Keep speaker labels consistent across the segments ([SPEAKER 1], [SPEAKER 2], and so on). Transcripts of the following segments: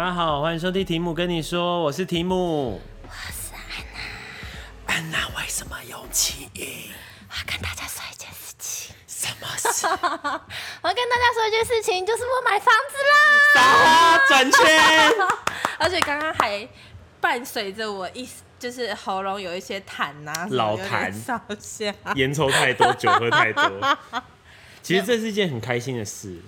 [SPEAKER 1] 大家好，欢迎收听提姆跟你说，我是提姆，
[SPEAKER 2] 我是安娜。
[SPEAKER 1] 安娜为什么有气音？
[SPEAKER 2] 我要跟大家说一件事情。
[SPEAKER 1] 什么事？
[SPEAKER 2] 我要跟大家说一件事情，就是我买房子啦！
[SPEAKER 1] 转圈，
[SPEAKER 2] 而且刚刚还伴随着我一就是喉咙有一些痰呐、啊，
[SPEAKER 1] 老痰
[SPEAKER 2] 烧下，
[SPEAKER 1] 烟抽太多，酒喝太多。其实这是一件很开心的事。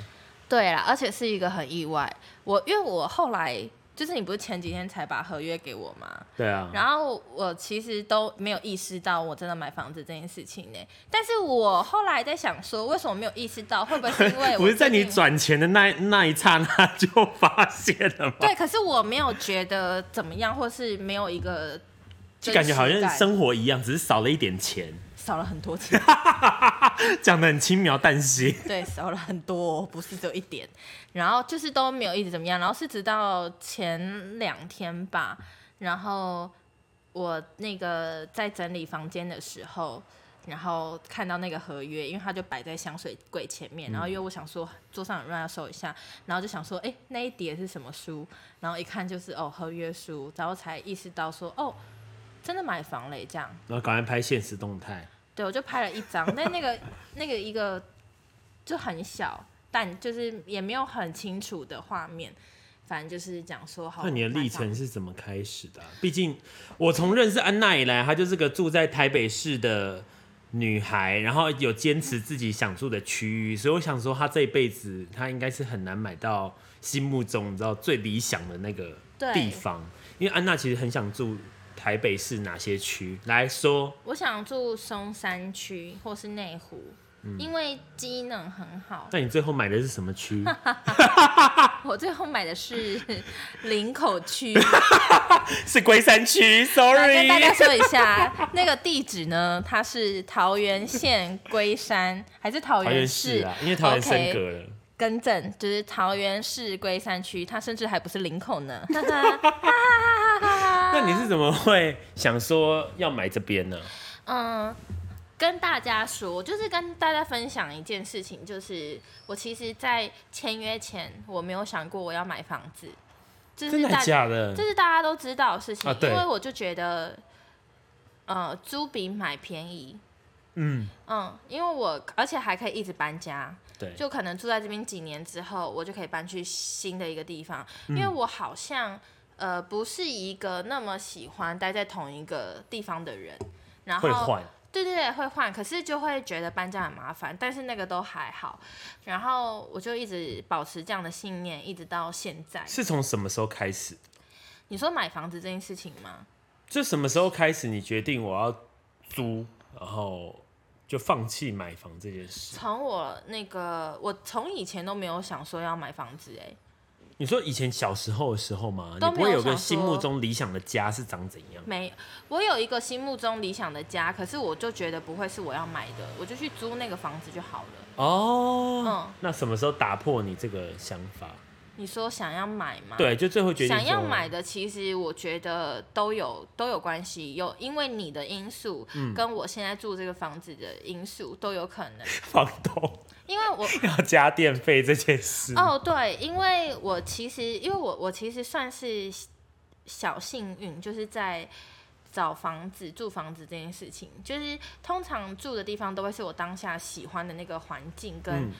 [SPEAKER 2] 对啦，而且是一个很意外。我因为我后来就是你不是前几天才把合约给我吗？
[SPEAKER 1] 对啊。
[SPEAKER 2] 然后我其实都没有意识到我真的买房子这件事情呢。但是我后来在想说，为什么没有意识到？会不会是因为 我不是
[SPEAKER 1] 在你转钱的那那一刹那 就发现了吗？
[SPEAKER 2] 对，可是我没有觉得怎么样，或是没有一个
[SPEAKER 1] 就感觉好像生活一样，只是少了一点钱。
[SPEAKER 2] 少了很多钱，
[SPEAKER 1] 讲的很轻描淡写。
[SPEAKER 2] 对，少了很多，不是只有一点。然后就是都没有一直怎么样，然后是直到前两天吧，然后我那个在整理房间的时候，然后看到那个合约，因为它就摆在香水柜前面，然后因为我想说桌上有乱要收一下，然后就想说，哎，那一叠是什么书？然后一看就是哦合约书，然后才意识到说，哦。真的买房嘞，这样。
[SPEAKER 1] 然后赶快拍现实动态。
[SPEAKER 2] 对，我就拍了一张，但那个那个一个就很小，但就是也没有很清楚的画面。反正就是讲说好。
[SPEAKER 1] 那你的历程是怎么开始的啊？毕竟我从认识安娜以来，她就是个住在台北市的女孩，然后有坚持自己想住的区域，所以我想说，她这一辈子她应该是很难买到心目中你知道最理想的那个地方，因为安娜其实很想住。台北市哪些区来说？
[SPEAKER 2] 我想住松山区或是内湖，嗯，因为机能很好。
[SPEAKER 1] 那你最后买的是什么区？
[SPEAKER 2] 我最后买的是 林口区，
[SPEAKER 1] 是龟山区。Sorry，
[SPEAKER 2] 跟大家说一下，那个地址呢？它是桃园县龟山，还是桃园市，
[SPEAKER 1] 市啊？因为桃园升格了。Okay.
[SPEAKER 2] 更正，就是桃园市龟山区，它甚至还不是林口呢。
[SPEAKER 1] 那你是怎么会想说要买这边呢？
[SPEAKER 2] 嗯，跟大家说，就是跟大家分享一件事情，就是我其实，在签约前，我没有想过我要买房子。这是
[SPEAKER 1] 真的假的？
[SPEAKER 2] 这是大家都知道的事情，
[SPEAKER 1] 啊、
[SPEAKER 2] 因为我就觉得，呃，租比买便宜。
[SPEAKER 1] 嗯
[SPEAKER 2] 嗯，因为我而且还可以一直搬家。
[SPEAKER 1] 对，
[SPEAKER 2] 就可能住在这边几年之后，我就可以搬去新的一个地方。嗯、因为我好像呃不是一个那么喜欢待在同一个地方的人，然后
[SPEAKER 1] 会换，
[SPEAKER 2] 对对对，会换，可是就会觉得搬家很麻烦。但是那个都还好，然后我就一直保持这样的信念，一直到现在。
[SPEAKER 1] 是从什么时候开始？
[SPEAKER 2] 你说买房子这件事情吗？
[SPEAKER 1] 就什么时候开始你决定我要租，然后？就放弃买房这件事。从
[SPEAKER 2] 我那个，我从以前都没有想说要买房子哎。
[SPEAKER 1] 你说以前小时候的时候吗？你不会有个心目中理想的家是长怎样？
[SPEAKER 2] 没，我有一个心目中理想的家，可是我就觉得不会是我要买的，我就去租那个房子就好了。
[SPEAKER 1] 哦，嗯，那什么时候打破你这个想法？
[SPEAKER 2] 你说想要买吗？
[SPEAKER 1] 对，就最后决定
[SPEAKER 2] 想要买的，其实我觉得都有都有关系，有因为你的因素，跟我现在住这个房子的因素都有可能。
[SPEAKER 1] 房东，
[SPEAKER 2] 因为我
[SPEAKER 1] 要加电费这件事。
[SPEAKER 2] 哦，对，因为我其实因为我我其实算是小幸运，就是在找房子住房子这件事情，就是通常住的地方都会是我当下喜欢的那个环境跟。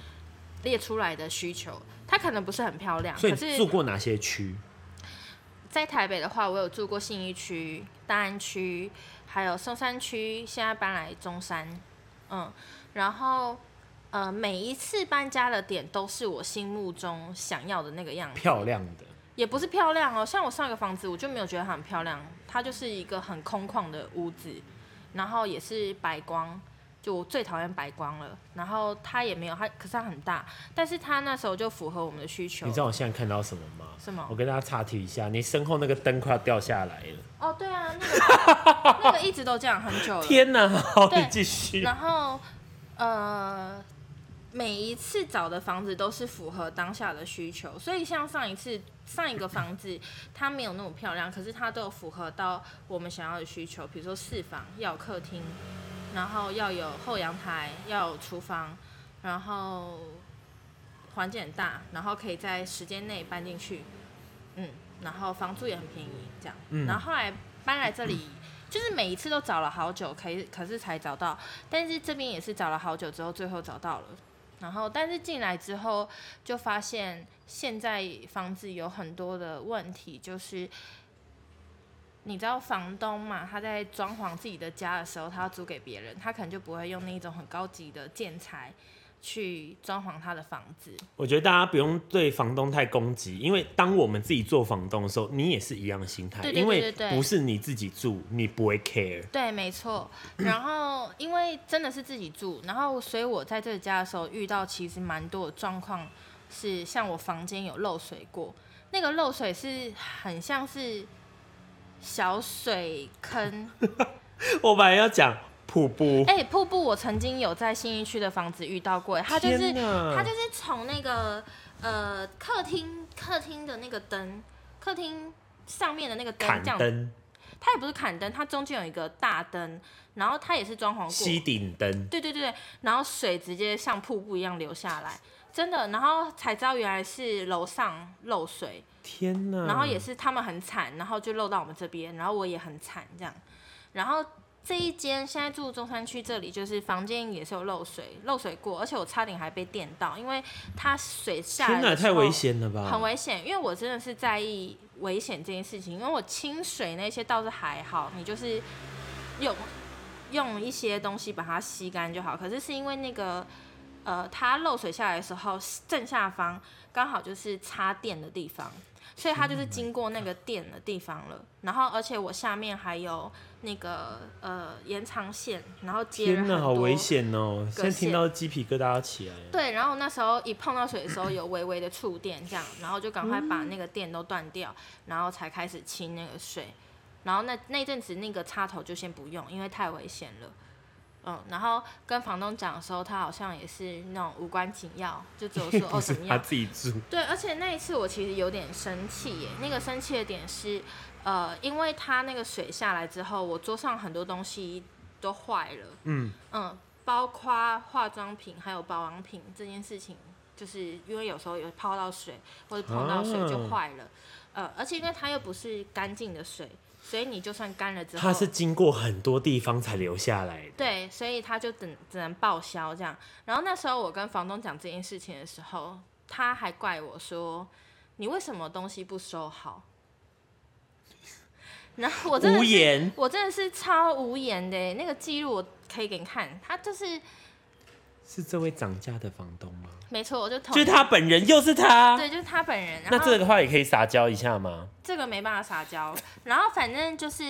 [SPEAKER 2] 嗯列出来的需求，它可能不是很漂亮。
[SPEAKER 1] 所以住过哪些区？
[SPEAKER 2] 在台北的话，我有住过信义区、大安区，还有松山区，现在搬来中山。嗯，然后呃，每一次搬家的点都是我心目中想要的那个样子。
[SPEAKER 1] 漂亮的？
[SPEAKER 2] 也不是漂亮哦，像我上一个房子，我就没有觉得它很漂亮，它就是一个很空旷的屋子，然后也是白光。就我最讨厌白光了，然后它也没有它，可是它很大，但是它那时候就符合我们的需求。
[SPEAKER 1] 你知道我现在看到什么吗？
[SPEAKER 2] 什么？
[SPEAKER 1] 我跟大家岔题一下，你身后那个灯快要掉下来了。
[SPEAKER 2] 哦，对啊，那个那个一直都这样很久了。
[SPEAKER 1] 天哪，好，你继续。
[SPEAKER 2] 然后呃，每一次找的房子都是符合当下的需求，所以像上一次上一个房子，它没有那么漂亮，可是它都有符合到我们想要的需求，比如说四房要有客厅。然后要有后阳台，要有厨房，然后环境很大，然后可以在时间内搬进去，嗯，然后房租也很便宜，这样。
[SPEAKER 1] 嗯、
[SPEAKER 2] 然后后来搬来这里，就是每一次都找了好久，可以可是才找到。但是这边也是找了好久之后，最后找到了。然后，但是进来之后就发现，现在房子有很多的问题，就是你知道房东嘛，他在装潢自己的家的时候，他要租给别人，他可能就不会用那种很高级的建材。去装潢他的房子，
[SPEAKER 1] 我觉得大家不用对房东太攻击，因为当我们自己做房东的时候，你也是一样的心态，因为不是你自己住，你不会 care。
[SPEAKER 2] 对，没错。然后因为真的是自己住，然后所以我在这个家的时候遇到其实蛮多的状况，是像我房间有漏水过，那个漏水是很像是小水坑。
[SPEAKER 1] 我本来要讲。瀑布，
[SPEAKER 2] 哎、欸，瀑布，我曾经有在信义区的房子遇到过，它就是它就是从那个呃客厅客厅的那个灯，客厅上面的那个灯，这样，它也不是砍灯，它中间有一个大灯，然后它也是装潢过，
[SPEAKER 1] 吸顶灯，
[SPEAKER 2] 对对对，然后水直接像瀑布一样流下来，真的，然后才知道原来是楼上漏水，
[SPEAKER 1] 天哪，
[SPEAKER 2] 然后也是他们很惨，然后就漏到我们这边，然后我也很惨这样，然后。这一间现在住中山区这里，就是房间也是有漏水，漏水过，而且我差点还被电到，因为它水下来的时候
[SPEAKER 1] 太危险了吧？
[SPEAKER 2] 很危险，因为我真的是在意危险这件事情，因为我清水那些倒是还好，你就是用用一些东西把它吸干就好。可是是因为那个呃，它漏水下来的时候，正下方刚好就是插电的地方。所以它就是经过那个电的地方了，然后而且我下面还有那个呃延长线，然后接了很多。天哪，
[SPEAKER 1] 好危险哦！现在听到鸡皮疙瘩要起来。
[SPEAKER 2] 对，然后那时候一碰到水的时候有微微的触电，这样，然后就赶快把那个电都断掉，然后才开始清那个水，然后那那阵子那个插头就先不用，因为太危险了。嗯，然后跟房东讲的时候，他好像也是那种无关紧要，就只有说哦 怎么样。
[SPEAKER 1] 他自己住。
[SPEAKER 2] 对，而且那一次我其实有点生气耶。那个生气的点是，呃，因为他那个水下来之后，我桌上很多东西都坏了。嗯嗯，包括化妆品还有保养品这件事情，就是因为有时候有泡到水或者碰到水就坏了。啊、呃，而且因为它又不是干净的水。所以你就算干了之后，
[SPEAKER 1] 它是经过很多地方才留下来的。
[SPEAKER 2] 对，所以他就等只能报销这样。然后那时候我跟房东讲这件事情的时候，他还怪我说：“你为什么东西不收好？” 然后我真的，无言，我真的是超无言的。那个记录我可以给你看，他就是。
[SPEAKER 1] 是这位涨价的房东吗？
[SPEAKER 2] 没错，我就同
[SPEAKER 1] 就是他本人，又是他。
[SPEAKER 2] 对，就是他本人。
[SPEAKER 1] 那这个的话也可以撒娇一下吗？
[SPEAKER 2] 这个没办法撒娇。然后反正就是，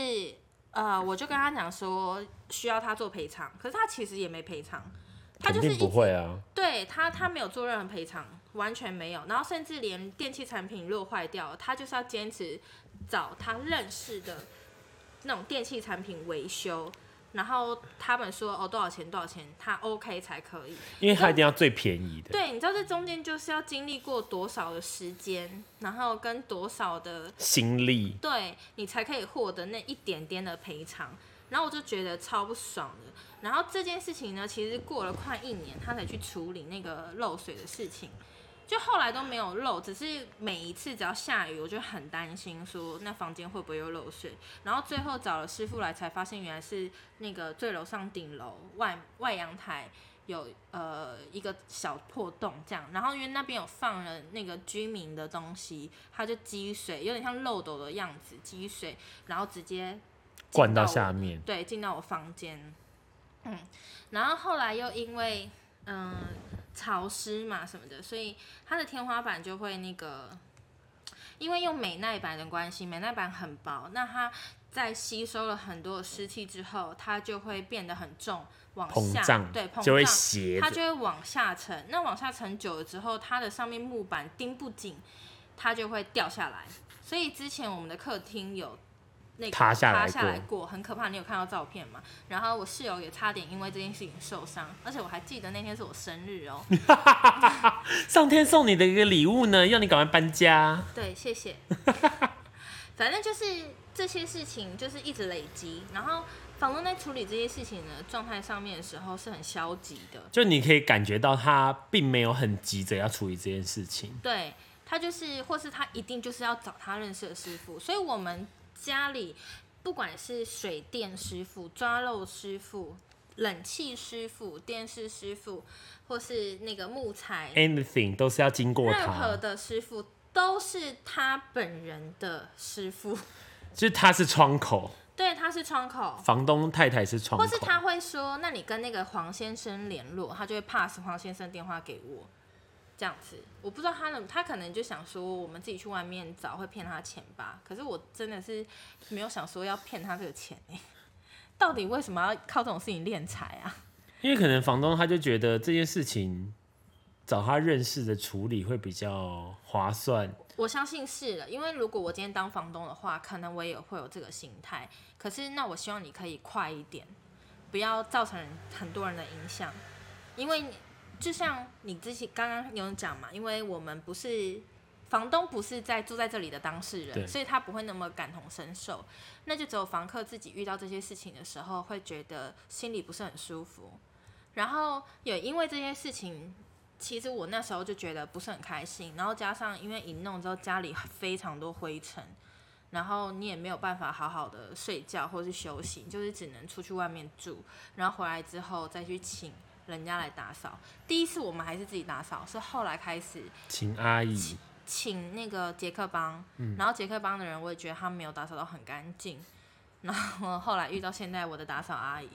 [SPEAKER 2] 呃，我就跟他讲说需要他做赔偿，可是他其实也没赔偿，他就是
[SPEAKER 1] 不会啊。
[SPEAKER 2] 对他，他没有做任何赔偿，完全没有。然后甚至连电器产品如果坏掉，他就是要坚持找他认识的那种电器产品维修。然后他们说哦，多少钱多少钱，他 OK 才可以，
[SPEAKER 1] 因为他一定要最便宜的。
[SPEAKER 2] 对，你知道这中间就是要经历过多少的时间，然后跟多少的
[SPEAKER 1] 心力，
[SPEAKER 2] 对你才可以获得那一点点的赔偿。然后我就觉得超不爽的。然后这件事情呢，其实过了快一年，他才去处理那个漏水的事情。就后来都没有漏，只是每一次只要下雨，我就很担心说那房间会不会又漏水。然后最后找了师傅来，才发现原来是那个最楼上顶楼外外阳台有呃一个小破洞这样。然后因为那边有放了那个居民的东西，它就积水，有点像漏斗的样子积水，然后直接
[SPEAKER 1] 灌到下面，
[SPEAKER 2] 对，进到我房间。嗯，然后后来又因为嗯。潮湿嘛什么的，所以它的天花板就会那个，因为用美耐板的关系，美耐板很薄，那它在吸收了很多的湿气之后，它就会变得很重，往下，
[SPEAKER 1] 膨胀，
[SPEAKER 2] 对，膨胀，
[SPEAKER 1] 就会斜，
[SPEAKER 2] 它就会往下沉。那往下沉久了之后，它的上面木板钉不紧，它就会掉下来。所以之前我们的客厅有。那个塌下来过，很可怕。你有看到照片吗？然后我室友也差点因为这件事情受伤，而且我还记得那天是我生日哦。
[SPEAKER 1] 上天送你的一个礼物呢，要你赶快搬家。
[SPEAKER 2] 对，谢谢。反正就是这些事情就是一直累积，然后房东在处理这些事情的状态上面的时候是很消极的，
[SPEAKER 1] 就你可以感觉到他并没有很急着要处理这件事情。
[SPEAKER 2] 对。他就是，或是他一定就是要找他认识的师傅。所以我们家里不管是水电师傅、抓漏师傅、冷气师傅、电视师傅，或是那个木材
[SPEAKER 1] ，anything 都是要经过他。
[SPEAKER 2] 任何的师傅都是他本人的师傅，
[SPEAKER 1] 就是他是窗口。
[SPEAKER 2] 对，他是窗口。
[SPEAKER 1] 房东太太是窗口。
[SPEAKER 2] 或是他会说：“那你跟那个黄先生联络，他就会 pass 黄先生电话给我。”这样子，我不知道他能，他可能就想说我们自己去外面找会骗他钱吧。可是我真的是没有想说要骗他这个钱哎。到底为什么要靠这种事情敛财啊？
[SPEAKER 1] 因为可能房东他就觉得这件事情找他认识的处理会比较划算。
[SPEAKER 2] 我相信是了，因为如果我今天当房东的话，可能我也会有这个心态。可是那我希望你可以快一点，不要造成很多人的影响。因为就像你之前刚刚有讲嘛，因为我们不是房东，不是在住在这里的当事人，所以他不会那么感同身受。那就只有房客自己遇到这些事情的时候，会觉得心里不是很舒服。然后也因为这些事情。其实我那时候就觉得不是很开心，然后加上因为一弄之后家里非常多灰尘，然后你也没有办法好好的睡觉或是休息，就是只能出去外面住，然后回来之后再去请人家来打扫。第一次我们还是自己打扫，是后来开始
[SPEAKER 1] 请阿姨，
[SPEAKER 2] 请，请那个杰克帮，然后杰克帮的人我也觉得他没有打扫到很干净，然后后来遇到现在我的打扫阿姨。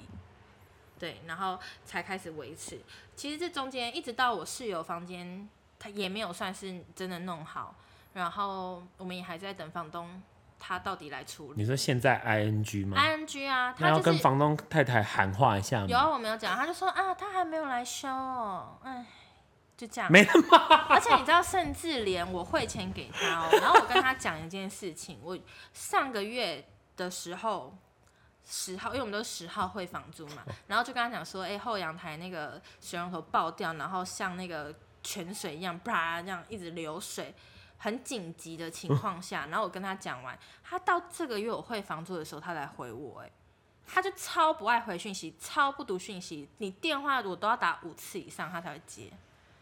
[SPEAKER 2] 对，然后才开始维持。其实这中间一直到我室友房间，他也没有算是真的弄好。然后我们也还在等房东他到底来处理。
[SPEAKER 1] 你说现在 ing 吗
[SPEAKER 2] ？ing 啊，他、就是、
[SPEAKER 1] 要跟房东太太喊话一下吗？
[SPEAKER 2] 有啊，我没有讲，他就说啊，他还没有来修哦，哎，就这样。
[SPEAKER 1] 没那么。
[SPEAKER 2] 而且你知道，甚至连我汇钱给他哦，然后我跟他讲一件事情，我上个月的时候。十号，因为我们都是十号汇房租嘛，然后就跟他讲说，哎、欸，后阳台那个水龙头爆掉，然后像那个泉水一样，啪这样一直流水，很紧急的情况下，然后我跟他讲完，他到这个月我汇房租的时候，他来回我，哎，他就超不爱回讯息，超不读讯息，你电话我都要打五次以上，他才会接。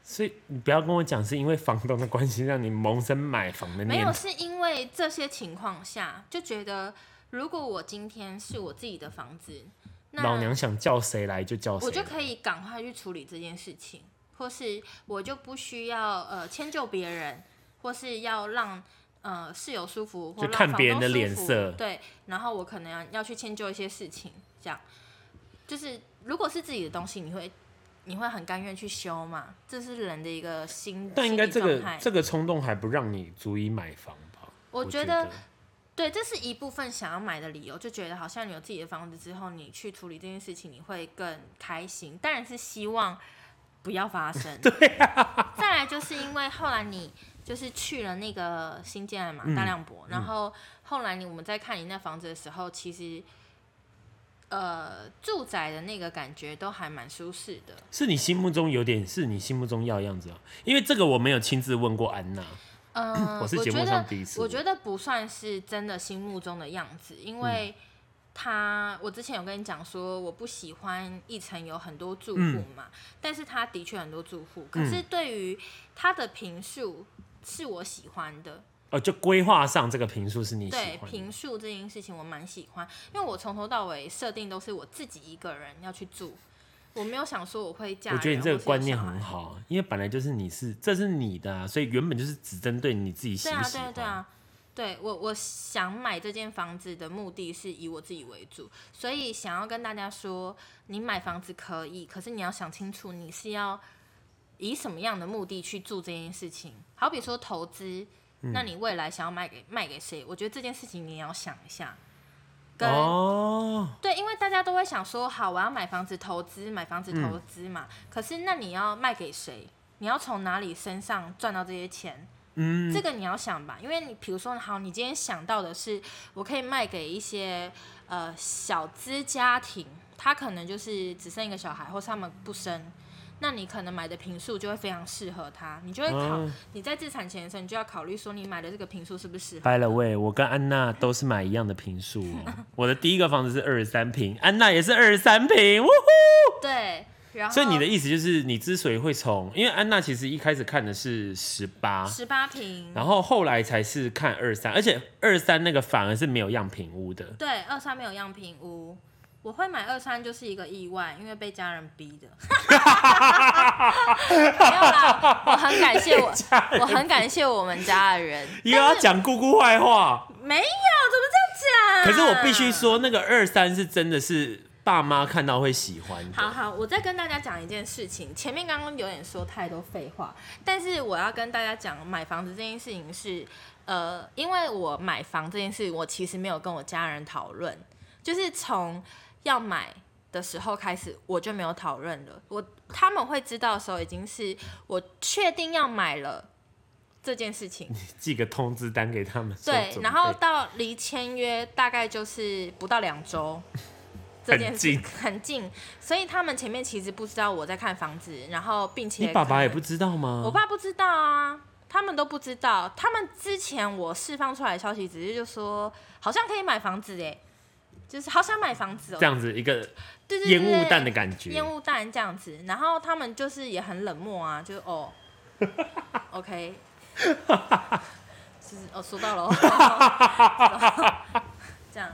[SPEAKER 1] 所以你不要跟我讲是因为房东的关系让你萌生买房的念头，
[SPEAKER 2] 没有，是因为这些情况下就觉得。如果我今天是我自己的房子，那
[SPEAKER 1] 老娘想叫谁来就叫谁，
[SPEAKER 2] 我就可以赶快去处理这件事情，或是我就不需要呃迁就别人，或是要让呃室友舒服，或让房东舒服，就看别人的脸色，对，然后我可能要要去迁就一些事情，这样就是如果是自己的东西，你会你会很甘愿去修嘛？这是人的一个心，
[SPEAKER 1] 但应该这个这个冲动还不让你足以买房吧？
[SPEAKER 2] 我觉得。对，这是一部分想要买的理由，就觉得好像你有自己的房子之后，你去处理这件事情，你会更开心。当然是希望不要发生。
[SPEAKER 1] 对啊。
[SPEAKER 2] 再来就是因为后来你就是去了那个新建嘛，大亮博，嗯，然后后来你我们在看你那房子的时候，其实呃住宅的那个感觉都还蛮舒适的。
[SPEAKER 1] 是你心目中有点是你心目中要的样子啊？因为这个我没有亲自问过安娜。
[SPEAKER 2] 嗯，我觉得我觉得不算是真的心目中的样子，因为他我之前有跟你讲说，我不喜欢一层有很多住户嘛，但是他的确很多住户，可是对于他的平数是我喜欢的。
[SPEAKER 1] 哦，就规划上这个坪数是你喜欢的。
[SPEAKER 2] 对，坪数这件事情我蛮喜欢，因为我从头到尾设定都是我自己一个人要去住。我没有想说我会嫁。
[SPEAKER 1] 我觉得你这个观念很好，因为本来就是你是，这是你的啊，所以原本就是只针对你自己喜不喜欢。对啊，对啊，对啊，对我我想买这间房子的目的是以我自己为主，所以想要跟大家说，你买房子可以，可是你要想清楚你是要以什么样的目的去做这件事情。好比说投资，那你未来想要卖给卖给谁？我觉得这件事情你也要想一下。跟哦，
[SPEAKER 2] 对，因为大家都会想说，好，我要买房子投资，买房子投资嘛。嗯。可是那你要卖给谁？你要从哪里身上赚到这些钱？嗯，这个你要想吧。因为你比如说，好，你今天想到的是，我可以卖给一些呃小资家庭，他可能就是只生一个小孩，或是他们不生。那你可能买的坪数就会非常适合他，你就会考、嗯、你在自产前的时候，你就要考虑说你买的这个坪数是不是适合。
[SPEAKER 1] By the way，我跟安娜都是买一样的坪数哦。我的第一个房子是二十三平，安娜也是二十三平，呜呼。
[SPEAKER 2] 对，然后，
[SPEAKER 1] 所以你的意思就是，你之所以会从，因为安娜其实一开始看的是十八，
[SPEAKER 2] 十八平，
[SPEAKER 1] 然后后来才是看二三，而且二三那个反而是没有样品屋的。
[SPEAKER 2] 对，二三没有样品屋，我会买二三就是一个意外，因为被家人逼的。没有啦，我很感谢我，我很感谢我们家的人。
[SPEAKER 1] 又要讲姑姑坏话？
[SPEAKER 2] 没有，怎么这样讲？
[SPEAKER 1] 可是我必须说，那个二三是真的是。爸妈看到会喜欢。
[SPEAKER 2] 好好，我再跟大家讲一件事情。前面刚刚有点说太多废话，但是我要跟大家讲，买房子这件事情是，呃，因为我买房这件事，我其实没有跟我家人讨论，就是从要买的时候开始，我就没有讨论了。我他们会知道的时候，已经是我确定要买了这件事情。
[SPEAKER 1] 你寄个通知单给他们。
[SPEAKER 2] 对，然后到离签约大概就是不到两周。这件事很近，所以他们前面其实不知道我在看房子，然后并且
[SPEAKER 1] 你爸爸也不知道吗？
[SPEAKER 2] 我爸不知道啊，他们都不知道。他们之前我释放出来的消息，只是就说好像可以买房子哎，就是好想买房子哦，
[SPEAKER 1] 这样子一个烟雾弹的感觉，
[SPEAKER 2] 烟雾弹这样子。然后他们就是也很冷漠啊，就哦，OK，就是哦，收到了，这样。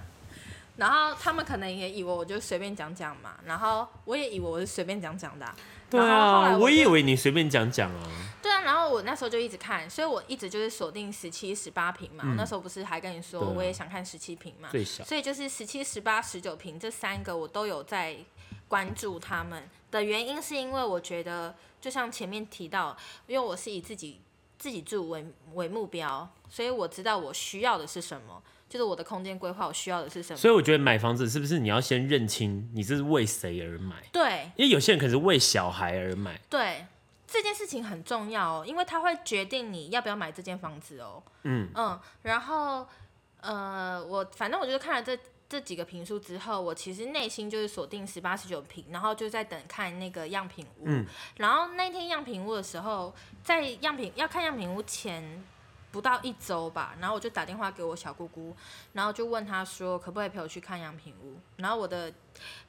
[SPEAKER 2] 然后他们可能也以为我就随便讲讲嘛，然后我也以为我是随便讲讲的、啊。
[SPEAKER 1] 对啊，我也以为你随便讲讲啊。
[SPEAKER 2] 对啊，然后我那时候就一直看，所以我一直就是锁定十七、十八平嘛、嗯。那时候不是还跟你说我也想看十七平嘛？最小。所以就是十七、十八、十九平这三个我都有在关注他们的原因，是因为我觉得就像前面提到，因为我是以自己自己住为为目标，所以我知道我需要的是什么。就是我的空间规划，我需要的是什么？
[SPEAKER 1] 所以我觉得买房子是不是你要先认清你这是为谁而买？
[SPEAKER 2] 对，
[SPEAKER 1] 因为有些人可能是为小孩而买。
[SPEAKER 2] 对，这件事情很重要哦，因为它会决定你要不要买这间房子哦。嗯嗯，然后呃，我反正我就是看了这这几个评书之后，我其实内心就是锁定十八、十九平，然后就在等看那个样品屋。嗯，然后那天样品屋的时候，在样品要看样品屋前。不到一周吧，然后我就打电话给我小姑姑，然后就问她说可不可以陪我去看样品屋。然后我的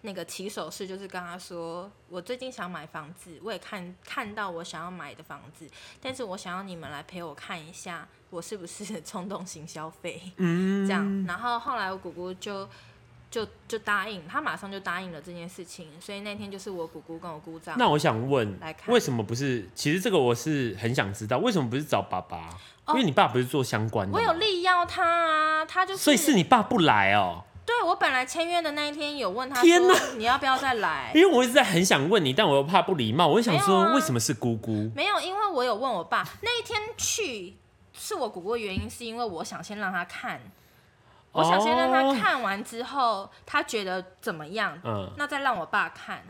[SPEAKER 2] 那个起手式就是跟她说，我最近想买房子，我也看看到我想要买的房子，但是我想要你们来陪我看一下，我是不是冲动型消费？嗯，这样。然后后来我姑姑就。就就答应，他马上就答应了这件事情，所以那天就是我姑姑跟我姑丈。
[SPEAKER 1] 那我想问，为什么不是？其实这个我是很想知道，为什么不是找爸爸？哦、因为你爸不是做相关的。
[SPEAKER 2] 我有力邀他啊，他就是。
[SPEAKER 1] 所以是你爸不来哦。
[SPEAKER 2] 对，我本来签约的那一天有问他，天哪，你要不要再来？
[SPEAKER 1] 因为我一直在很想问你，但我又怕不礼貌，我就想说，为什么是姑姑？
[SPEAKER 2] 没有，因为我有问我爸，那一天去是我姑姑的原因，是因为我想先让他看。我想先让他看完之后，他觉得怎么样？嗯，那再让我爸看。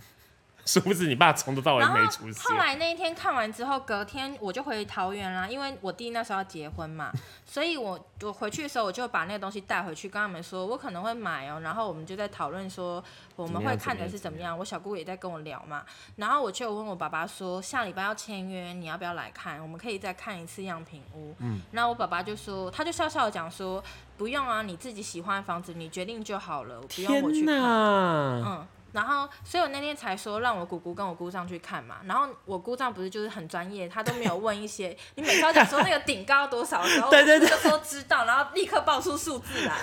[SPEAKER 1] 是不是你爸从头到尾没出现？
[SPEAKER 2] 后来那一天看完之后，隔天我就回桃园啦，因为我弟那时候要结婚嘛，所以我我回去的时候，我就把那个东西带回去，跟他们说我可能会买哦、喔，然后我们就在讨论说我们会看的是怎么样。我小姑也在跟我聊嘛，然后我就问我爸爸说，下礼拜要签约，你要不要来看？我们可以再看一次样品屋。嗯，然后我爸爸就说，他就笑笑的讲说，不用啊，你自己喜欢的房子你决定就好了，不用我去看。嗯。然后，所以我那天才说让我姑姑跟我姑丈去看嘛。然后我姑丈不是就是很专业，他都没有问一些你每次要讲说那个顶高多少的时候，对对对，就说知道，然后立刻报出数字来。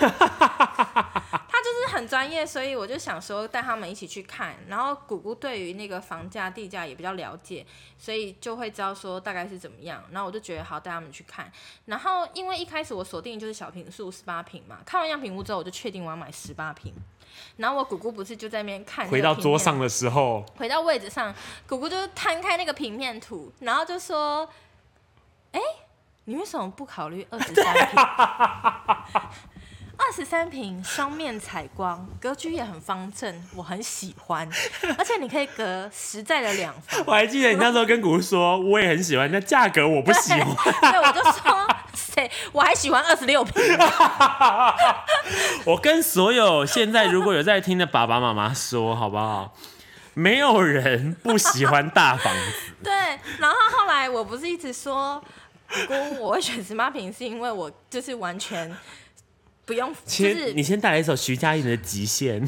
[SPEAKER 2] 他就是很专业，所以我就想说带他们一起去看。然后姑姑对于那个房价地价也比较了解，所以就会知道说大概是怎么样。然后我就觉得好带他们去看。然后因为一开始我锁定就是小平数十八平嘛，看完样品屋之后我就确定我要买十八坪。然后我姑姑不是就在那边看，
[SPEAKER 1] 回到桌上的时候，
[SPEAKER 2] 回到位置上，姑姑就摊开那个平面图，然后就说：“哎，你为什么不考虑二十三平？二十三平双面采光，格局也很方正，我很喜欢，而且你可以隔实在的两房。”
[SPEAKER 1] 我还记得你那时候跟姑姑说，我也很喜欢，但价格我不喜欢。
[SPEAKER 2] 对，我就说。谁我还喜欢二十六坪。
[SPEAKER 1] 我跟所有现在如果有在听的爸爸妈妈说，好不好？没有人不喜欢大房子。
[SPEAKER 2] 对，然后后来我不是一直说，姑姑我会选十八坪，是因为我就是完全不用。就是
[SPEAKER 1] 你先带来一首徐佳莹的《极限》。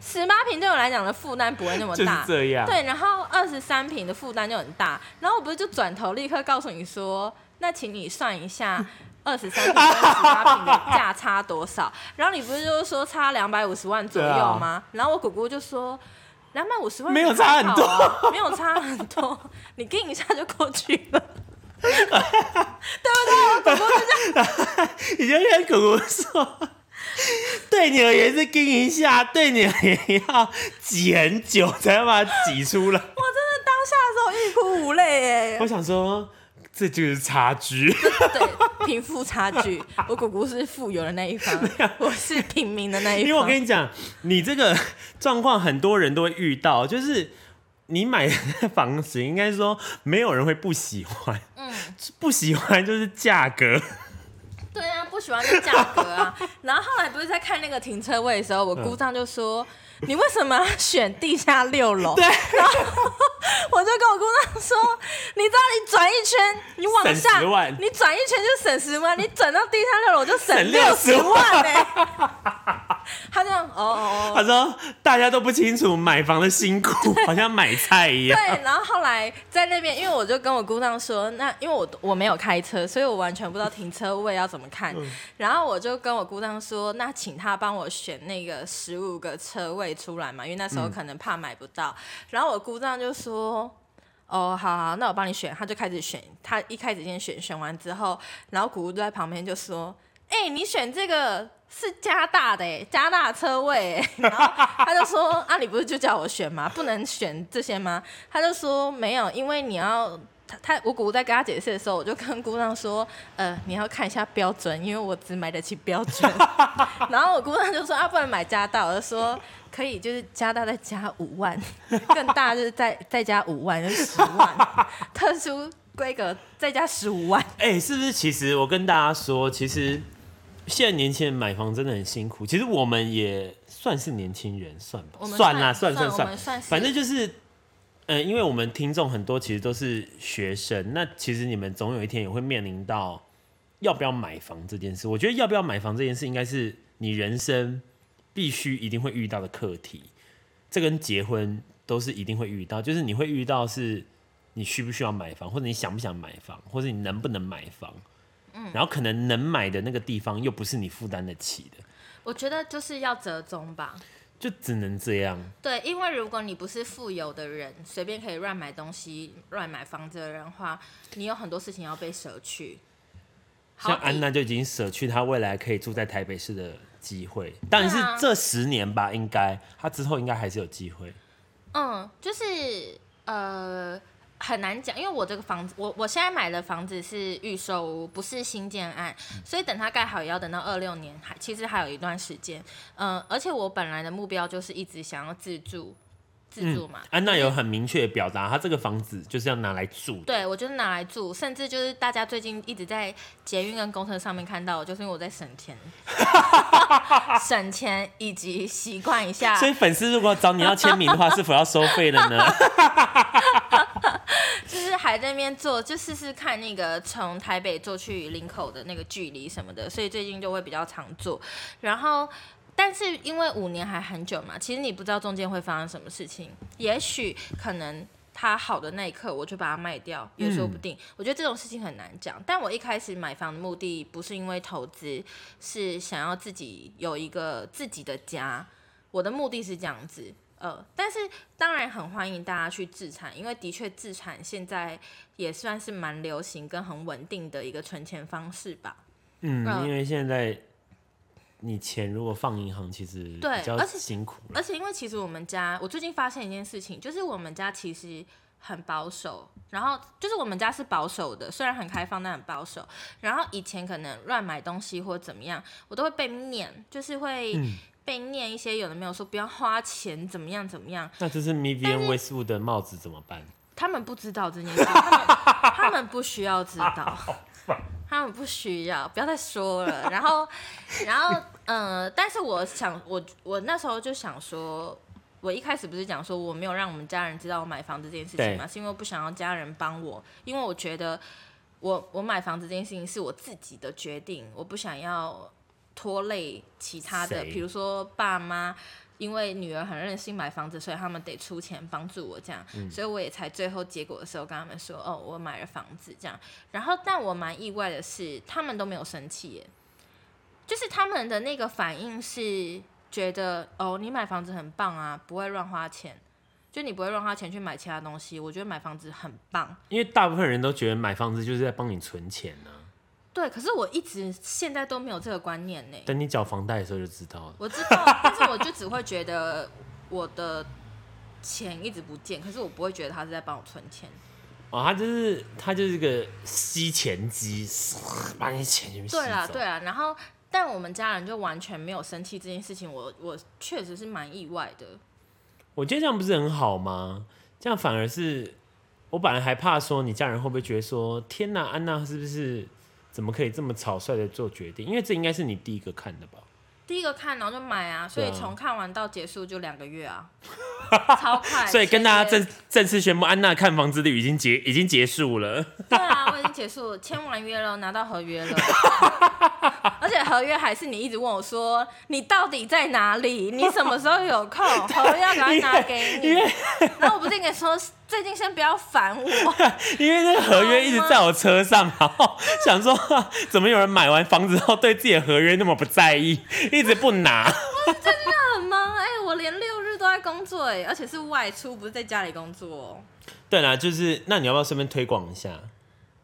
[SPEAKER 2] 十八平对我来讲的负担不会那么大，
[SPEAKER 1] 这样。
[SPEAKER 2] 对，然后二十三平的负担就很大，然后我不是就转头立刻告诉你说，那请你算一下二十三平跟十八平的价差多少？然后你不是就是说差两百五十万左右吗？啊、然后我姑姑就说两百五十万、啊、
[SPEAKER 1] 没有差很多，
[SPEAKER 2] 没有差很多，你跟一下就过去了。对不对？我姑姑就这样，
[SPEAKER 1] 你就跟姑姑说，对你而言是盯一下，对你而言要挤很久才要把它挤出来。我
[SPEAKER 2] 真的当下的时候欲哭无泪哎！
[SPEAKER 1] 我想说，这就是差距，
[SPEAKER 2] 对，贫富差距。我姑姑是富有的那一方，我是平民的那一方。
[SPEAKER 1] 因为我跟你讲，你这个状况很多人都会遇到，就是。你买的房子，应该说没有人会不喜欢。嗯，不喜欢就是价格。
[SPEAKER 2] 对啊，不喜欢就价格啊。然后后来不是在看那个停车位的时候，我姑丈就说：“嗯、你为什么要选地下六楼？”对。然后我就跟我姑丈说：“你知道你转一圈，你往下，你转一圈就省十万，你转到地下六楼就省六十万呢、欸。” 他这样哦哦哦，
[SPEAKER 1] 他说大家都不清楚买房的辛苦，好像买菜一样。
[SPEAKER 2] 对，然后后来在那边，因为我就跟我姑丈说，那因为我我没有开车，所以我完全不知道停车位要怎么看。嗯、然后我就跟我姑丈说，那请他帮我选那个十五个车位出来嘛，因为那时候可能怕买不到。嗯、然后我姑丈就说，哦，好好，那我帮你选。他就开始选，他一开始先选，选完之后，然后姑姑就在旁边就说，哎、欸，你选这个。是加大的哎，加大车位哎，然后他就说啊，你不是就叫我选吗？不能选这些吗？他就说没有，因为你要他他我姑姑在跟他解释的时候，我就跟姑丈说，呃，你要看一下标准，因为我只买得起标准。然后我姑丈就说啊，不能买加大，我就说可以，就是加大再加五万，更大就是再再加五万，就是十万，特殊规格再加十五万。
[SPEAKER 1] 哎、欸，是不是？其实我跟大家说，其实。现在年轻人买房真的很辛苦，其实我们也算是年轻人，算吧，算，算啦，算算算，算反正就是，呃，因为我们听众很多其实都是学生，那其实你们总有一天也会面临到要不要买房这件事。我觉得要不要买房这件事，应该是你人生必须一定会遇到的课题，这跟结婚都是一定会遇到，就是你会遇到是你需不需要买房，或者你想不想买房，或者你能不能买房。然后可能能买的那个地方又不是你负担得起的，
[SPEAKER 2] 我觉得就是要折中吧，
[SPEAKER 1] 就只能这样。
[SPEAKER 2] 对，因为如果你不是富有的人，随便可以乱买东西、乱买房子的人的话，你有很多事情要被舍去。
[SPEAKER 1] 像安娜就已经舍去她未来可以住在台北市的机会，但是这十年吧，应该她之后应该还是有机会。
[SPEAKER 2] 嗯，就是呃。很难讲，因为我这个房子，我我现在买的房子是预售屋，不是新建案，所以等它盖好也要等到二六年，还其实还有一段时间。嗯、呃，而且我本来的目标就是一直想要自住。自住嘛，
[SPEAKER 1] 安娜有很明确的表达，她这个房子就是要拿来住。
[SPEAKER 2] 对，我就是拿来住，甚至就是大家最近一直在捷运跟公车上面看到，就是因为我在省钱，省钱以及习惯一下。
[SPEAKER 1] 所以粉丝如果找你要签名的话，是否要收费的呢？
[SPEAKER 2] 就是还在那边做，就试试看那个从台北坐去林口的那个距离什么的，所以最近就会比较常坐，然后。但是因为五年还很久嘛，其实你不知道中间会发生什么事情。也许可能它好的那一刻，我就把它卖掉，也说不定。嗯、我觉得这种事情很难讲。但我一开始买房的目的不是因为投资，是想要自己有一个自己的家。我的目的是这样子，呃，但是当然很欢迎大家去自产，因为的确自产现在也算是蛮流行跟很稳定的一个存钱方式吧。
[SPEAKER 1] 嗯，呃、因为现在。你钱如果放银行，其实比较辛苦
[SPEAKER 2] 而。而且因为其实我们家，我最近发现一件事情，就是我们家其实很保守。然后就是我们家是保守的，虽然很开放，但很保守。然后以前可能乱买东西或怎么样，我都会被念，就是会被念一些有的没有说不要花钱，怎么样怎么样。
[SPEAKER 1] 那这是 Vivienne Westwood 的帽子怎么办？
[SPEAKER 2] 他们不知道这件事，他们他们不需要知道。他们不需要，不要再说了。然后，然后，嗯、呃，但是我想，我我那时候就想说，我一开始不是讲说我没有让我们家人知道我买房子这件事情嘛，是因为我不想要家人帮我，因为我觉得我我买房子这件事情是我自己的决定，我不想要拖累其他的，比如说爸妈。因为女儿很任性买房子，所以他们得出钱帮助我这样，嗯、所以我也才最后结果的时候跟他们说，哦，我买了房子这样。然后，但我蛮意外的是，他们都没有生气耶，就是他们的那个反应是觉得，哦，你买房子很棒啊，不会乱花钱，就你不会乱花钱去买其他东西。我觉得买房子很棒，
[SPEAKER 1] 因为大部分人都觉得买房子就是在帮你存钱呢、啊。
[SPEAKER 2] 对，可是我一直现在都没有这个观念呢。
[SPEAKER 1] 等你缴房贷的时候就知道了。
[SPEAKER 2] 我知道，但是我就只会觉得我的钱一直不见，可是我不会觉得他是在帮我存钱。
[SPEAKER 1] 哦，他就是他就是个吸钱机，把你钱全吸走。
[SPEAKER 2] 对啊，对啊。然后，但我们家人就完全没有生气这件事情，我我确实是蛮意外的。
[SPEAKER 1] 我觉得这样不是很好吗？这样反而是我本来还怕说你家人会不会觉得说，天哪，安娜是不是？怎么可以这么草率的做决定？因为这应该是你第一个看的吧？
[SPEAKER 2] 第一个看，然后就买啊，所以从看完到结束就两个月啊，超快。
[SPEAKER 1] 所以跟大家正正式宣布，安娜看房之旅已经结已经结束了。
[SPEAKER 2] 对啊，我已经结束，签完约了，拿到合约了，而且合约还是你一直问我说，你到底在哪里？你什么时候有空？合约要赶快拿给你。然后我不是跟你说，最近先不要烦我，
[SPEAKER 1] 因为那个合约一直在我车上，然后想说，怎么有人买完房子后对自己的合约那么不在意？一直不拿，
[SPEAKER 2] 我真的很忙哎、欸，我连六日都在工作哎、欸，而且是外出，不是在家里工作。
[SPEAKER 1] 对啦，就是那你要不要顺便推广一下？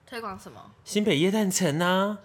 [SPEAKER 2] 推广什么？
[SPEAKER 1] 新北夜诞城啊，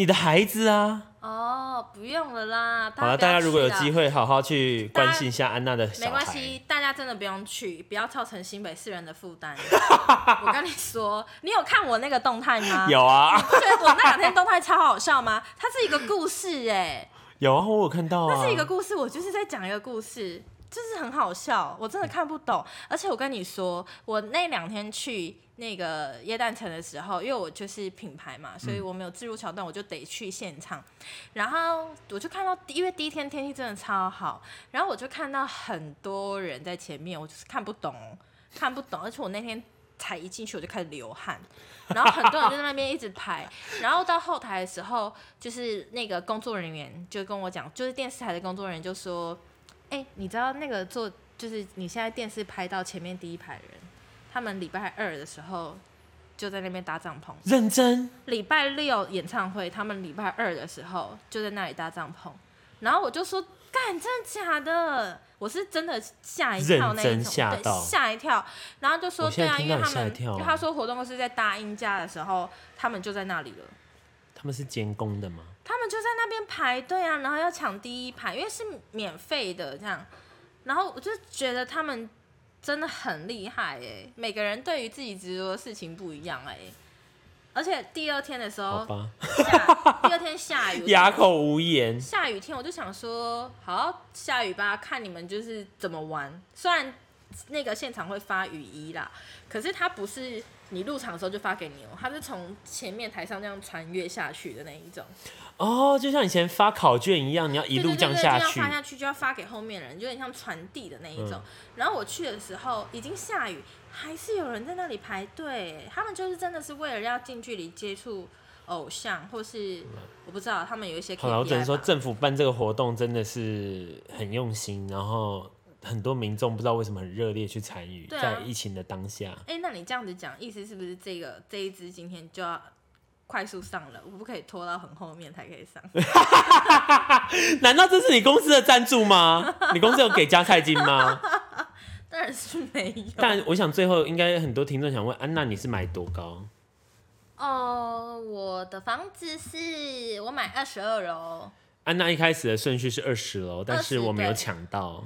[SPEAKER 1] 你的孩子啊。
[SPEAKER 2] 哦，不用了啦。
[SPEAKER 1] 好了，大家如果有机会，好好去关心一下安娜的小孩。
[SPEAKER 2] 没关系，大家真的不用去，不要造成新北市人的负担。我跟你说，你有看我那个动态吗？
[SPEAKER 1] 有啊。
[SPEAKER 2] 你不觉得我那两天动态超好笑吗？它是一个故事哎。
[SPEAKER 1] 有啊，我有看到啊。
[SPEAKER 2] 那是一个故事，我就是在讲一个故事，就是很好笑，我真的看不懂。而且我跟你说，我那两天去那个耶诞城的时候，因为我就是品牌嘛，所以我没有自入桥段，我就得去现场。然后我就看到，因为第一天天气真的超好，然后我就看到很多人在前面，我就是看不懂，看不懂。而且我那天才一进去，我就开始流汗。然后很多人在那边一直排，然后到后台的时候，就是那个工作人员就跟我讲，就是电视台的工作人员就说：“哎，你知道那个坐，就是你现在电视拍到前面第一排的人，他们礼拜二的时候就在那边搭帐篷。
[SPEAKER 1] 认真。
[SPEAKER 2] 礼拜六演唱会，他们礼拜二的时候就在那里搭帐篷。然后我就说。”干，真的假的？我是真的吓一跳那一种，吓对，吓一跳。然后就说对啊，因为他们就他说活动是在搭音架的时候，他们就在那里了。
[SPEAKER 1] 他们是监工的吗？
[SPEAKER 2] 他们就在那边排队啊，然后要抢第一排，因为是免费的这样。然后我就觉得他们真的很厉害哎，每个人对于自己执着的事情不一样哎。而且第二天的时候，下第二天下雨，
[SPEAKER 1] 哑口无言。
[SPEAKER 2] 下雨天我就想说，好下雨吧，看你们就是怎么玩。虽然那个现场会发雨衣啦，可是它不是你入场的时候就发给你哦，它是从前面台上这样传阅下去的那一种。
[SPEAKER 1] 哦，就像以前发考卷一样，你要一路这样下去，
[SPEAKER 2] 发下去就要发给后面的人，就有点像传递的那一种。嗯、然后我去的时候已经下雨。还是有人在那里排队，他们就是真的是为了要近距离接触偶像，或是我不知道他们有一些。好了，
[SPEAKER 1] 我只能说政府办这个活动真的是很用心，然后很多民众不知道为什么很热烈去参与，啊、在疫情的当下。
[SPEAKER 2] 哎、欸，那你这样子讲，意思是不是这个这一支今天就要快速上了？我不可以拖到很后面才可以上？
[SPEAKER 1] 难道这是你公司的赞助吗？你公司有给加菜金吗？
[SPEAKER 2] 当然是没有。
[SPEAKER 1] 但我想最后应该很多听众想问安娜，你是买多高？
[SPEAKER 2] 哦，我的房子是我买二十二楼。
[SPEAKER 1] 安娜一开始的顺序是二十楼，但是我没有抢到。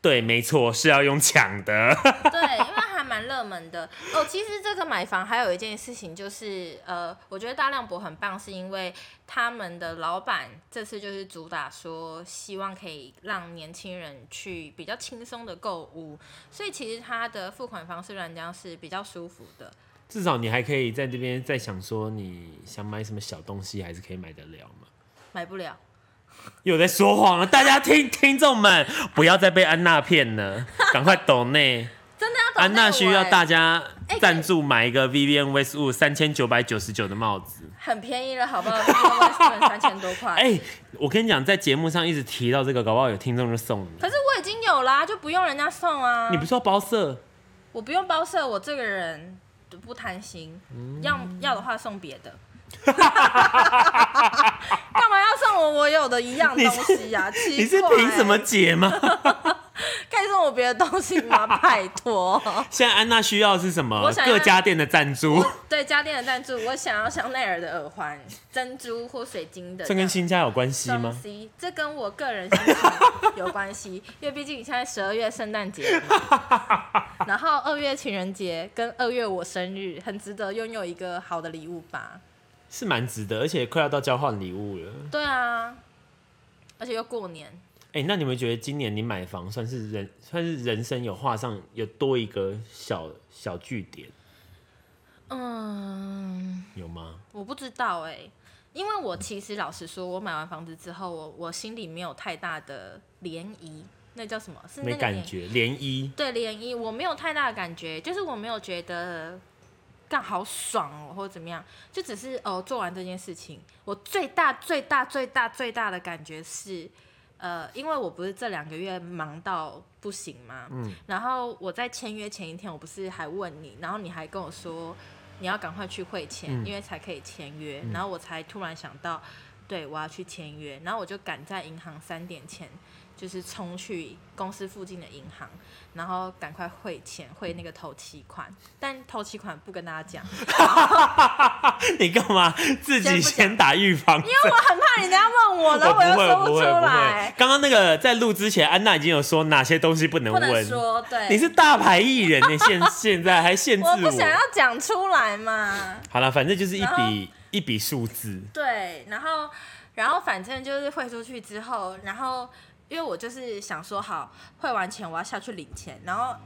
[SPEAKER 1] 对，没错，是要用抢的。
[SPEAKER 2] 对，因为还蛮热门的哦。其实这个买房还有一件事情，就是呃，我觉得大量博很棒，是因为他们的老板这次就是主打说，希望可以让年轻人去比较轻松的购物，所以其实他的付款方式来讲是比较舒服的。
[SPEAKER 1] 至少你还可以在这边再想说，你想买什么小东西，还是可以买得了吗？
[SPEAKER 2] 买不了。
[SPEAKER 1] 又在说谎了，大家听听众们不要再被安娜骗了，赶快抖内。
[SPEAKER 2] 真的要抖内？
[SPEAKER 1] 安娜需要大家赞助买一个 Vivienne Westwood 三千九百九十九的帽子，
[SPEAKER 2] 很便宜了，好不好 Westwood 三千多块。
[SPEAKER 1] 哎，我跟你讲，在节目上一直提到这个，搞不好有听众就送你。
[SPEAKER 2] 可是我已经有啦，就不用人家送啊。
[SPEAKER 1] 你不是要包色？
[SPEAKER 2] 我不用包色，我这个人不贪心，嗯、要要的话送别的。干嘛要送我我有的一样东西呀、啊？
[SPEAKER 1] 你是凭什么解吗？
[SPEAKER 2] 可以送我别的东西吗？拜托。
[SPEAKER 1] 现在安娜需要的是什么？各家店的赞助。
[SPEAKER 2] 对，家电的赞助。我想要香奈儿的耳环，珍珠或水晶的。
[SPEAKER 1] 这跟新家有关系吗？
[SPEAKER 2] 这跟我个人心情有关系，因为毕竟你现在十二月圣诞节，然后二月情人节跟二月我生日，很值得拥有一个好的礼物吧。
[SPEAKER 1] 是蛮值得，而且快要到交换礼物了。
[SPEAKER 2] 对啊，而且又过年。
[SPEAKER 1] 哎、欸，那你们觉得今年你买房算是人算是人生有画上有多一个小小据点？嗯，有吗？
[SPEAKER 2] 我不知道哎、欸，因为我其实老实说，我买完房子之后，我我心里没有太大的涟漪，那叫什么？是那个
[SPEAKER 1] 没感觉涟漪？
[SPEAKER 2] 对，涟漪，我没有太大的感觉，就是我没有觉得。干好爽哦，或者怎么样，就只是哦，做完这件事情，我最大最大最大最大的感觉是，呃，因为我不是这两个月忙到不行嘛？嗯，然后我在签约前一天，我不是还问你，然后你还跟我说你要赶快去汇钱，嗯，因为才可以签约，嗯，然后我才突然想到，对，我要去签约，然后我就赶在银行三点前。就是冲去公司附近的银行，然后赶快汇钱，汇那个头期款。但头期款不跟大家讲。
[SPEAKER 1] 你干嘛自己先打预防？因
[SPEAKER 2] 为我很怕人家问我，然后我又说不出来。
[SPEAKER 1] 刚刚那个在录之前，安娜已经有说哪些东西不能问。不
[SPEAKER 2] 能说，对。
[SPEAKER 1] 你是大牌艺人，你现 现在还限制我？
[SPEAKER 2] 我不想要讲出来嘛。
[SPEAKER 1] 好了，反正就是一笔一笔数字。
[SPEAKER 2] 对，然后然后反正就是汇出去之后，然后。因为我就是想说好，汇完钱我要下去领钱，然后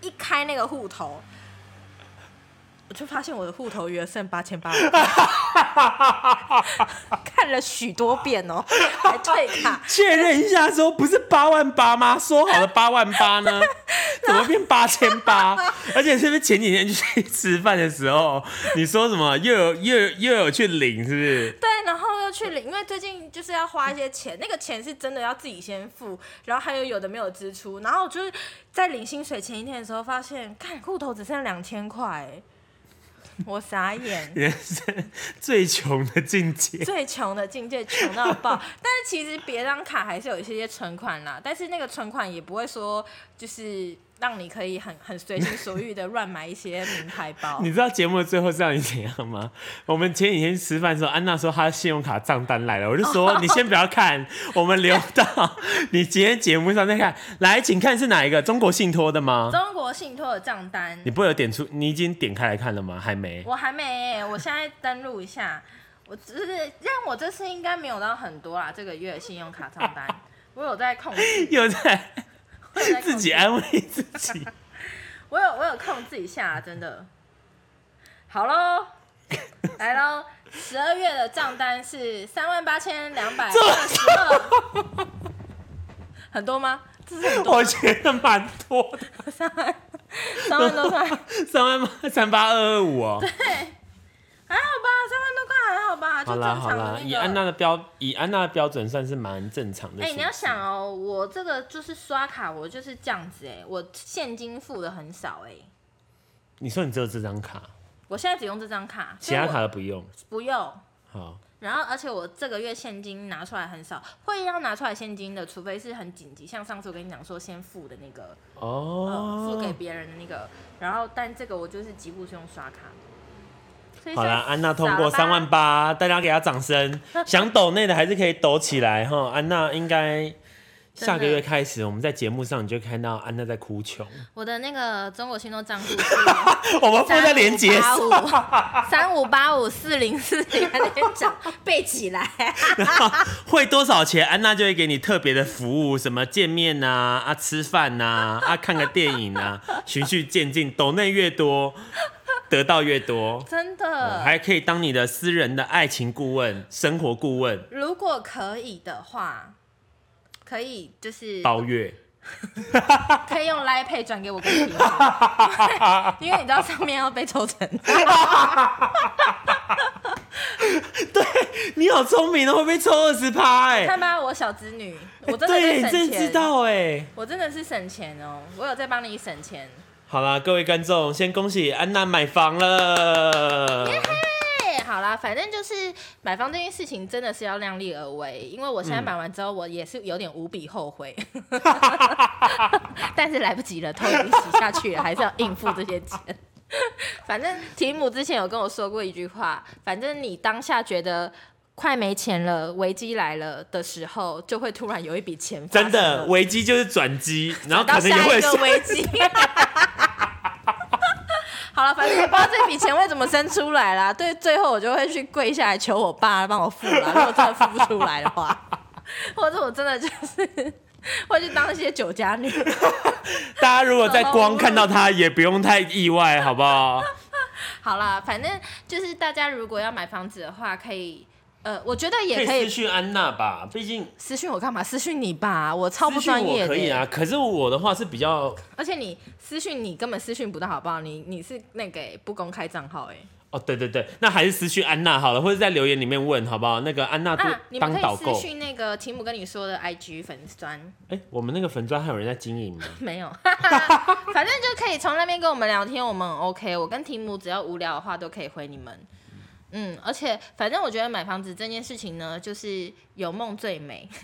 [SPEAKER 2] 一开那个户头，我就发现我的户头余额剩八千八，看了许多遍哦，还退卡，
[SPEAKER 1] 确认一下说不是八万八吗？说好的八万八呢？怎么变八千八？而且是不是前几天去吃饭的时候，你说什么又有又有又有去领，是不是？
[SPEAKER 2] 对，然后又去领，因为最近就是要花一些钱，那个钱是真的要自己先付，然后还有有的没有支出，然后就是在领薪水前一天的时候，发现看户头只剩两千块。我傻眼，
[SPEAKER 1] 人生最穷的境界，
[SPEAKER 2] 最穷的境界，穷到爆。但是其实别张卡还是有一些些存款啦，但是那个存款也不会说就是。让你可以很很随心所欲的乱买一些名牌包。
[SPEAKER 1] 你知道节目的最后是让你怎样吗？我们前几天吃饭的时候，安娜说她的信用卡账单来了，我就说 你先不要看，我们留到你今天节目上再看。来，请看是哪一个？中国信托的吗？
[SPEAKER 2] 中国信托的账单。
[SPEAKER 1] 你不会有点出？你已经点开来看了吗？还没。
[SPEAKER 2] 我还没，我现在登录一下。我只是让我这次应该没有到很多啦，这个月信用卡账单，我有在控制。
[SPEAKER 1] 有在。自己安慰自己，
[SPEAKER 2] 我有我有空自己下，真的。好喽，来喽，十二月的账单是三万八千两百二十二，很多吗？这是很多吗？
[SPEAKER 1] 我觉得蛮多的，
[SPEAKER 2] 三万三万多块，
[SPEAKER 1] 三万八三八二二五哦。
[SPEAKER 2] 对。还好吧，三万多块还好吧，
[SPEAKER 1] 好啦好啦，以安娜的标以安娜的标准算是蛮正常的。哎、
[SPEAKER 2] 欸，你要想哦，我这个就是刷卡，我就是这样子哎，我现金付的很少哎。
[SPEAKER 1] 你说你只有这张卡？
[SPEAKER 2] 我现在只用这张卡，
[SPEAKER 1] 其他卡都不用。
[SPEAKER 2] 不用。
[SPEAKER 1] 好。
[SPEAKER 2] 然后，而且我这个月现金拿出来很少，会要拿出来现金的，除非是很紧急，像上次我跟你讲说先付的那个哦、呃，付给别人的那个。然后，但这个我就是几乎是用刷卡。
[SPEAKER 1] 好啦，安娜通过三万八，大家给她掌声。想抖内的还是可以抖起来哈。安娜应该下个月开始，我们在节目上你就看到安娜在哭穷。
[SPEAKER 2] 我的那个中国信托账户，
[SPEAKER 1] 我们附在连接
[SPEAKER 2] 三五八五四零四零，那边讲背起来。
[SPEAKER 1] 然后汇多少钱，安娜就会给你特别的服务，什么见面呐、啊，啊吃饭呐，啊看个电影啊，循序渐进，抖内越多。得到越多，
[SPEAKER 2] 真的，
[SPEAKER 1] 还可以当你的私人的爱情顾问、生活顾问。
[SPEAKER 2] 如果可以的话，可以就是
[SPEAKER 1] 包月，
[SPEAKER 2] 可以用 Line Pay 转给我跟你，因为你知道上面要被抽成。
[SPEAKER 1] 对，你好聪明哦，会被抽二十趴哎！
[SPEAKER 2] 看吧，我小侄女，我真的
[SPEAKER 1] 对，
[SPEAKER 2] 是省钱，
[SPEAKER 1] 你真知道哎，
[SPEAKER 2] 我真的是省钱哦，我有在帮你省钱。
[SPEAKER 1] 好啦，各位观众，先恭喜安娜买房了。
[SPEAKER 2] 耶嘿！好啦，反正就是买房这件事情真的是要量力而为，因为我现在买完之后，我也是有点无比后悔，嗯、但是来不及了，头已经洗下去了，还是要应付这些钱。反正提姆之前有跟我说过一句话，反正你当下觉得快没钱了，危机来了的时候，就会突然有一笔钱。
[SPEAKER 1] 真的，危机就是转机，然后可能也会
[SPEAKER 2] 下一个危机。好了，反正也不知道这笔钱会怎么生出来啦。对，最后我就会去跪下来求我爸帮我付了。如果真的付不出来的话，或者我真的就是。会去当一些酒家女。
[SPEAKER 1] 大家如果在光看到他，也不用太意外，好不好？
[SPEAKER 2] 好啦，反正就是大家如果要买房子的话，可以，呃，我觉得也可以
[SPEAKER 1] 私讯安娜吧，毕竟
[SPEAKER 2] 私讯我干嘛？私讯你吧，我超不专业的。
[SPEAKER 1] 可以啊，可是我的话是比较，
[SPEAKER 2] 而且你私讯你根本私讯不到，好不好？你你是那个不公开账号哎。
[SPEAKER 1] 哦，对对对，那还是私讯安娜好了，或者在留言里面问好不好？那个安娜当导购。
[SPEAKER 2] 私讯那个提姆跟你说的 IG 粉专。
[SPEAKER 1] 哎，我们那个粉砖还有人在经营吗？
[SPEAKER 2] 没有，反正就可以从那边跟我们聊天，我们 OK。我跟提姆只要无聊的话都可以回你们。嗯，而且反正我觉得买房子这件事情呢，就是有梦最美。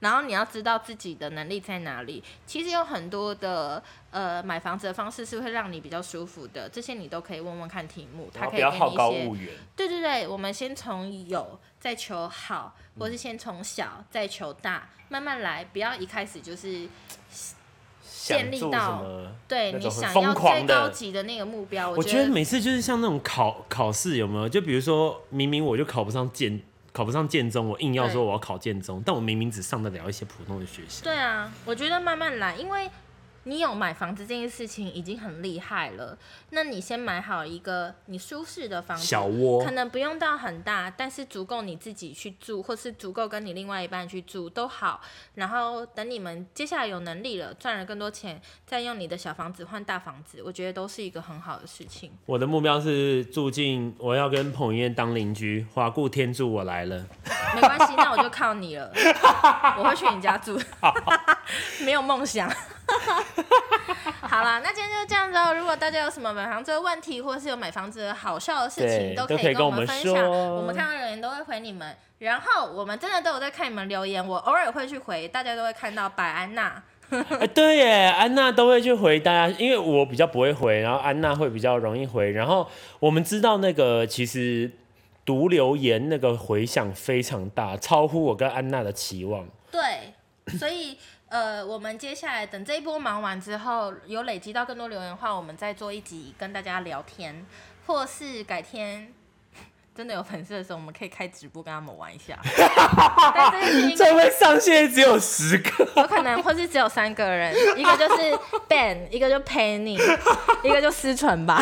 [SPEAKER 2] 然后你要知道自己的能力在哪里。其实有很多的呃买房子的方式是会让你比较舒服的，这些你都可以问问看题目，他可以给你一些。对对对，我们先从有再求好，或是先从小再求大，慢慢来，不要一开始就是建立到对你想要最高级的那个目标。
[SPEAKER 1] 我觉得每次就是像那种考考试有没有？就比如说明明我就考不上建。考不上建中，我硬要说我要考建中，但我明明只上得了一些普通的学校。
[SPEAKER 2] 对啊，我觉得慢慢来，因为。你有买房子这件事情已经很厉害了，那你先买好一个你舒适的房子，
[SPEAKER 1] 小窝，
[SPEAKER 2] 可能不用到很大，但是足够你自己去住，或是足够跟你另外一半去住都好。然后等你们接下来有能力了，赚了更多钱，再用你的小房子换大房子，我觉得都是一个很好的事情。
[SPEAKER 1] 我的目标是住进，我要跟彭于晏当邻居，华固天助我来了。
[SPEAKER 2] 没关系，那我就靠你了，我会去你家住，没有梦想。好了，那今天就这样子哦。如果大家有什么买房子的问题，或者是有买房子的好笑的事情，都可以跟我们分享。我们看到留言都会回你们。然后我们真的都有在看你们留言，我偶尔会去回，大家都会看到白安娜。
[SPEAKER 1] 欸、对耶，安娜都会去回大家，因为我比较不会回，然后安娜会比较容易回。然后我们知道那个其实读留言那个回响非常大，超乎我跟安娜的期望。
[SPEAKER 2] 对，所以。呃，我们接下来等这一波忙完之后，有累积到更多留言的话，我们再做一集跟大家聊天，或是改天 真的有粉丝的时候，我们可以开直播跟他们玩一下。
[SPEAKER 1] 这位上线只有十个，
[SPEAKER 2] 有可能或是只有三个人，一个就是 Ben，一个就 Penny，一个就思纯吧。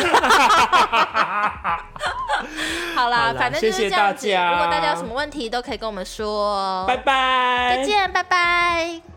[SPEAKER 2] 好啦，反正就是这样子。如果大家有什么问题，都可以跟我们说。
[SPEAKER 1] 拜拜，
[SPEAKER 2] 再见，拜拜。